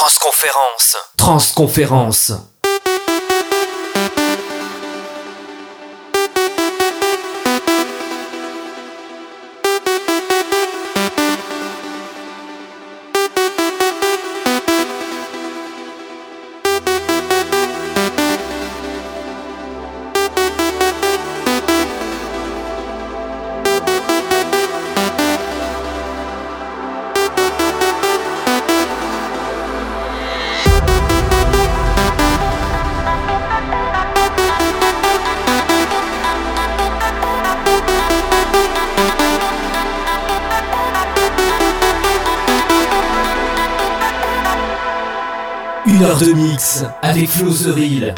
Transconférence. Transconférence. Mix avec Flo The Real.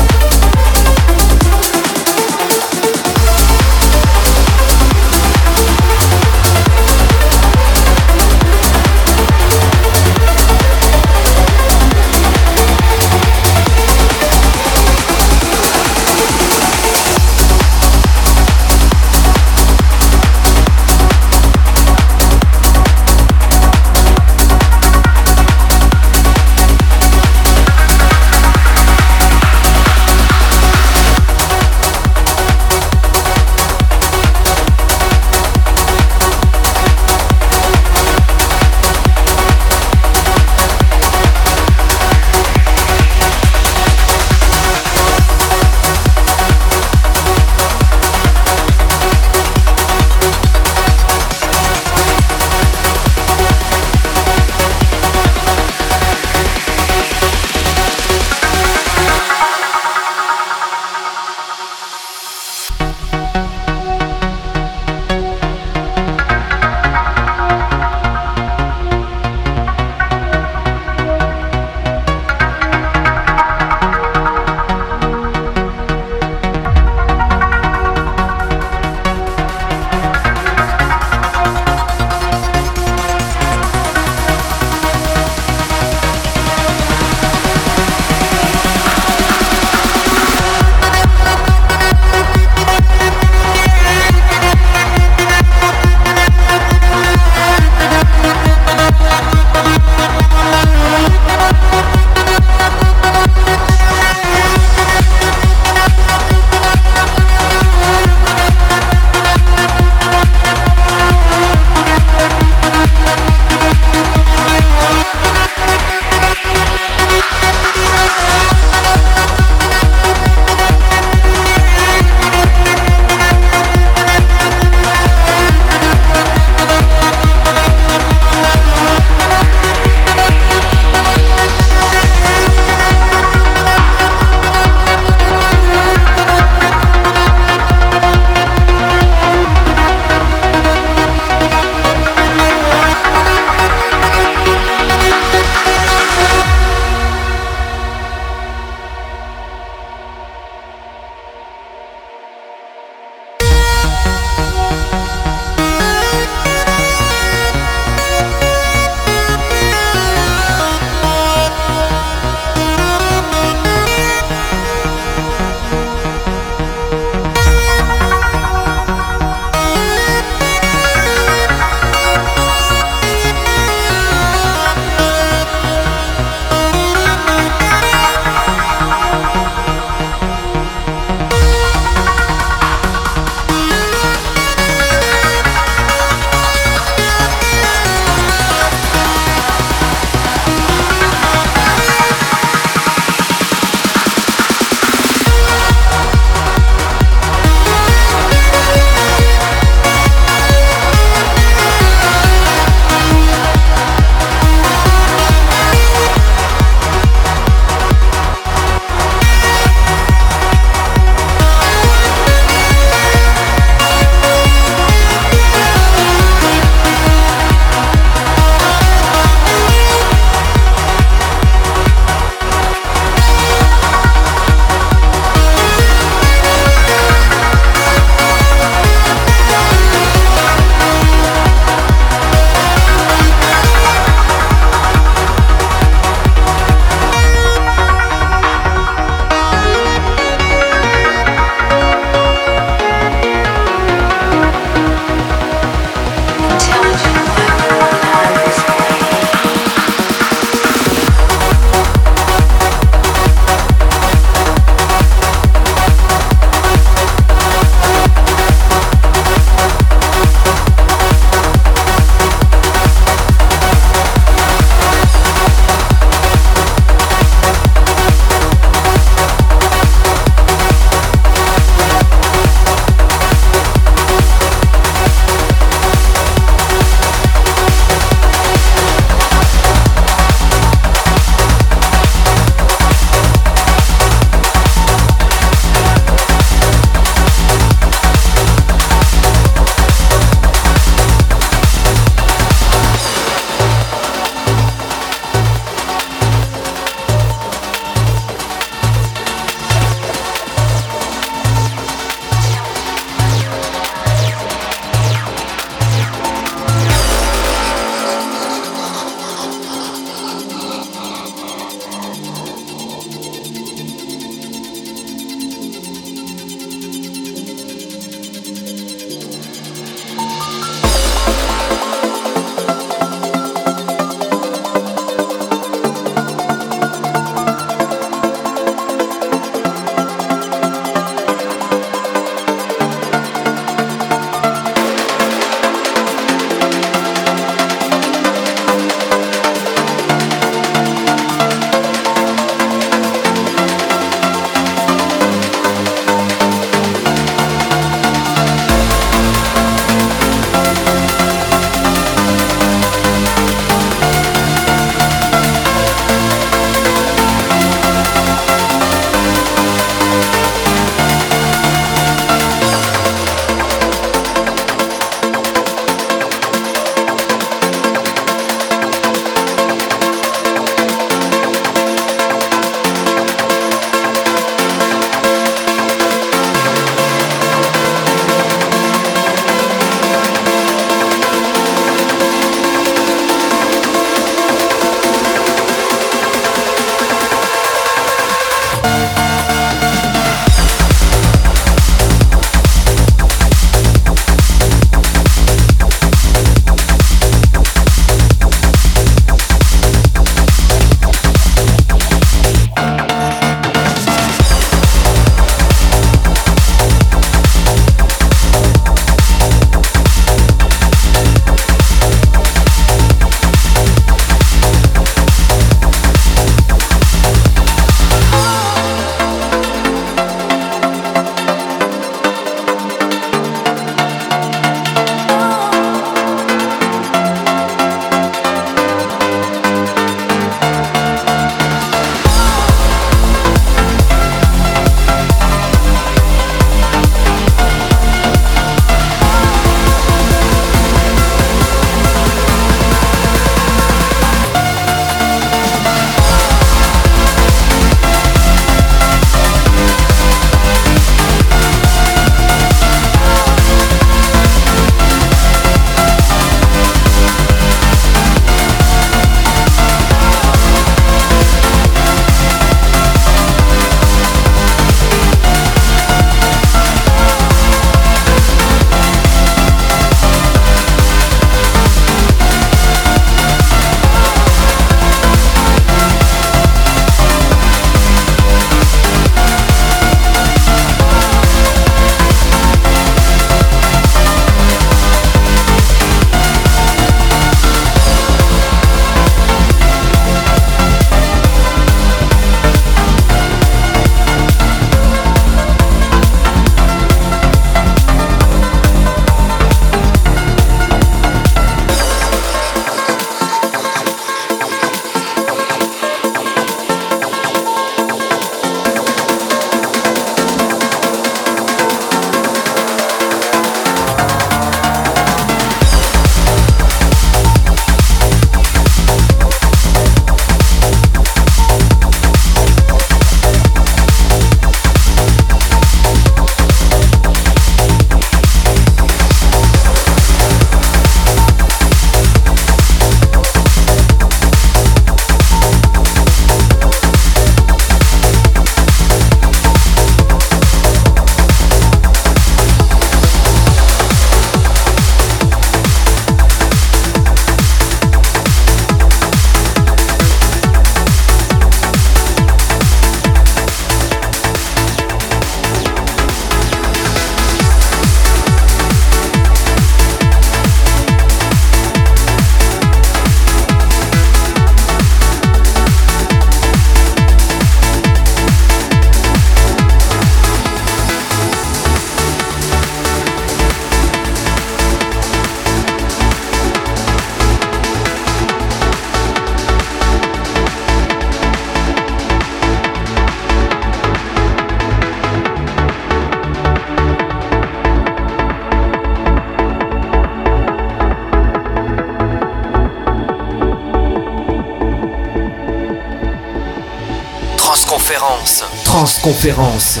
Transconférence.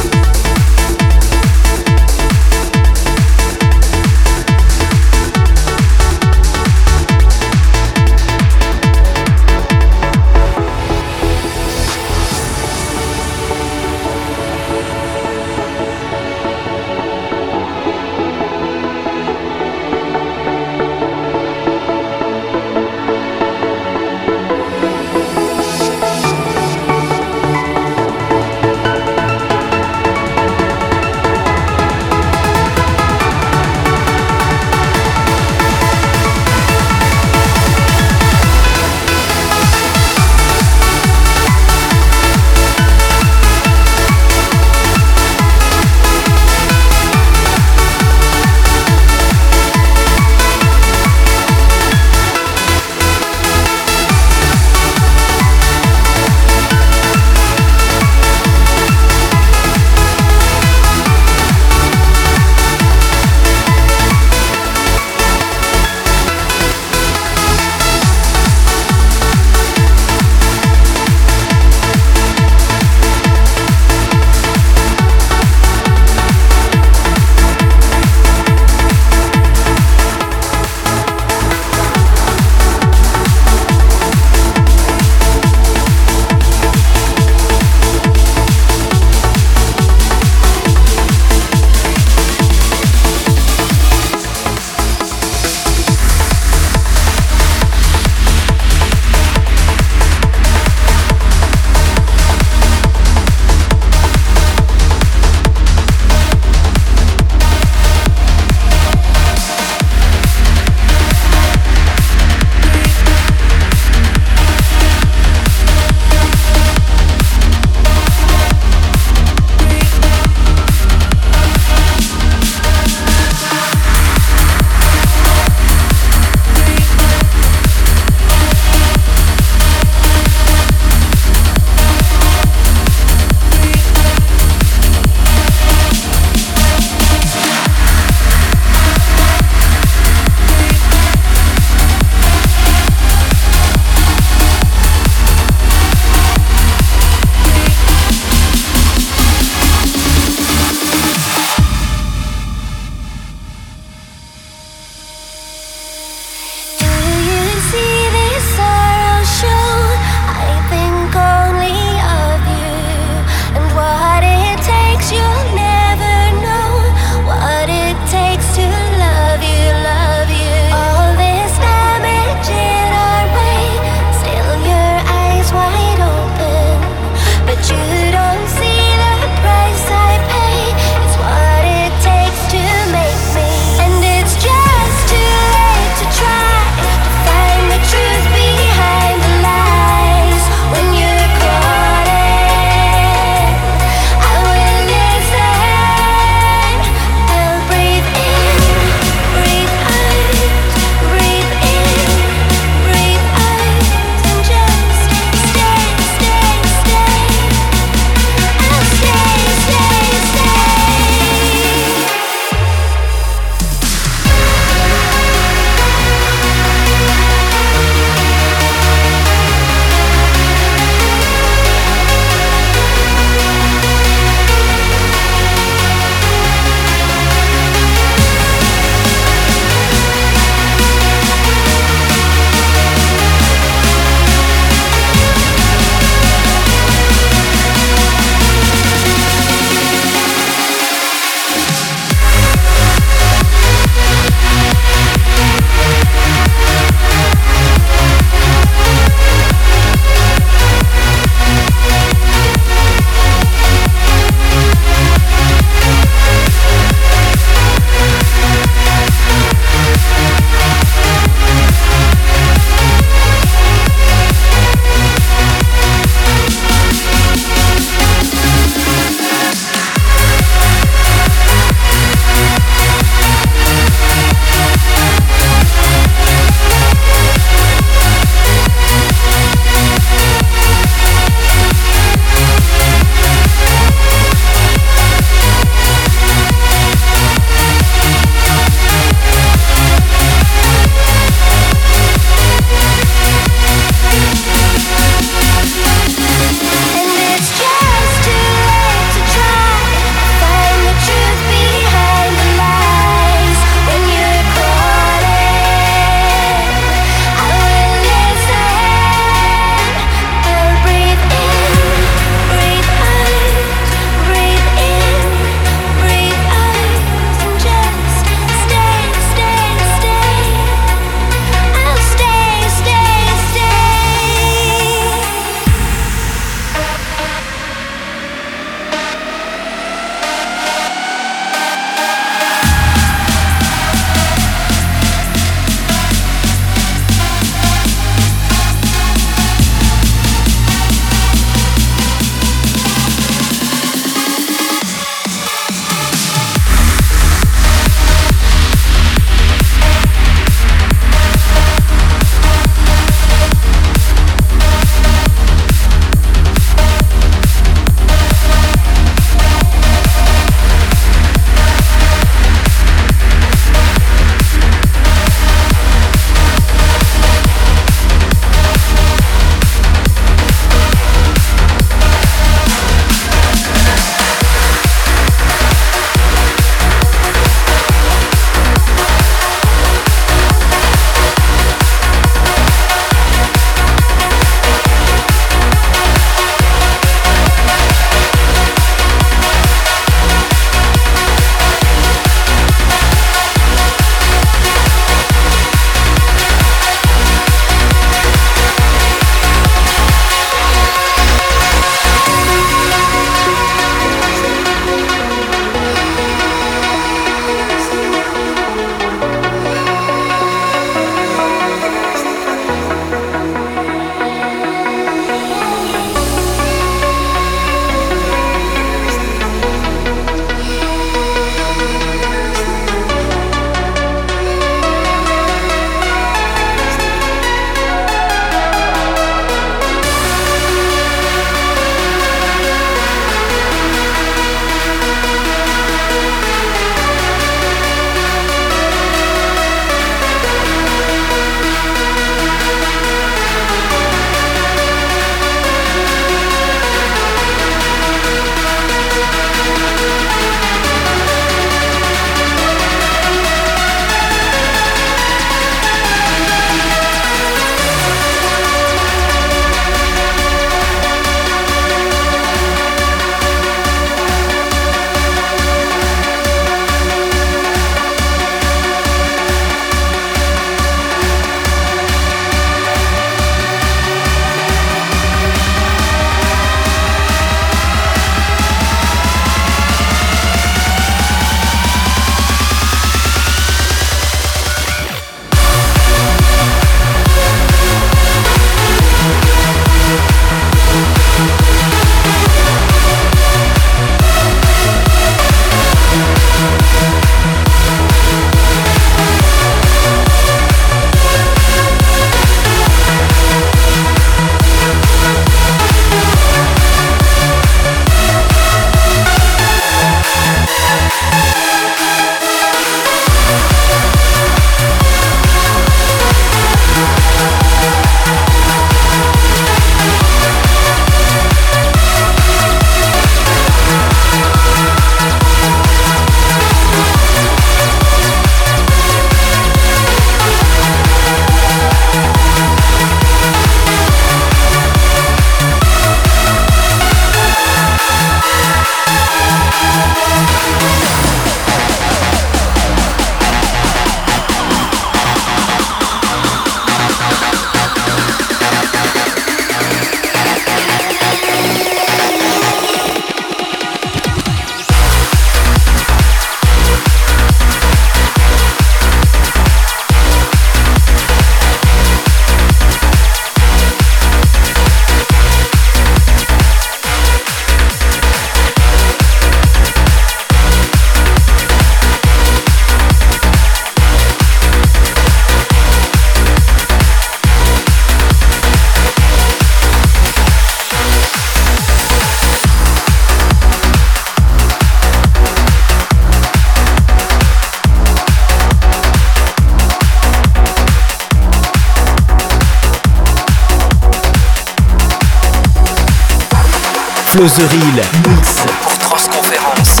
The Real Mix pour Transconférence.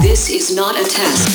This is not a test.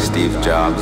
Steve Jobs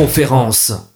Transconférence.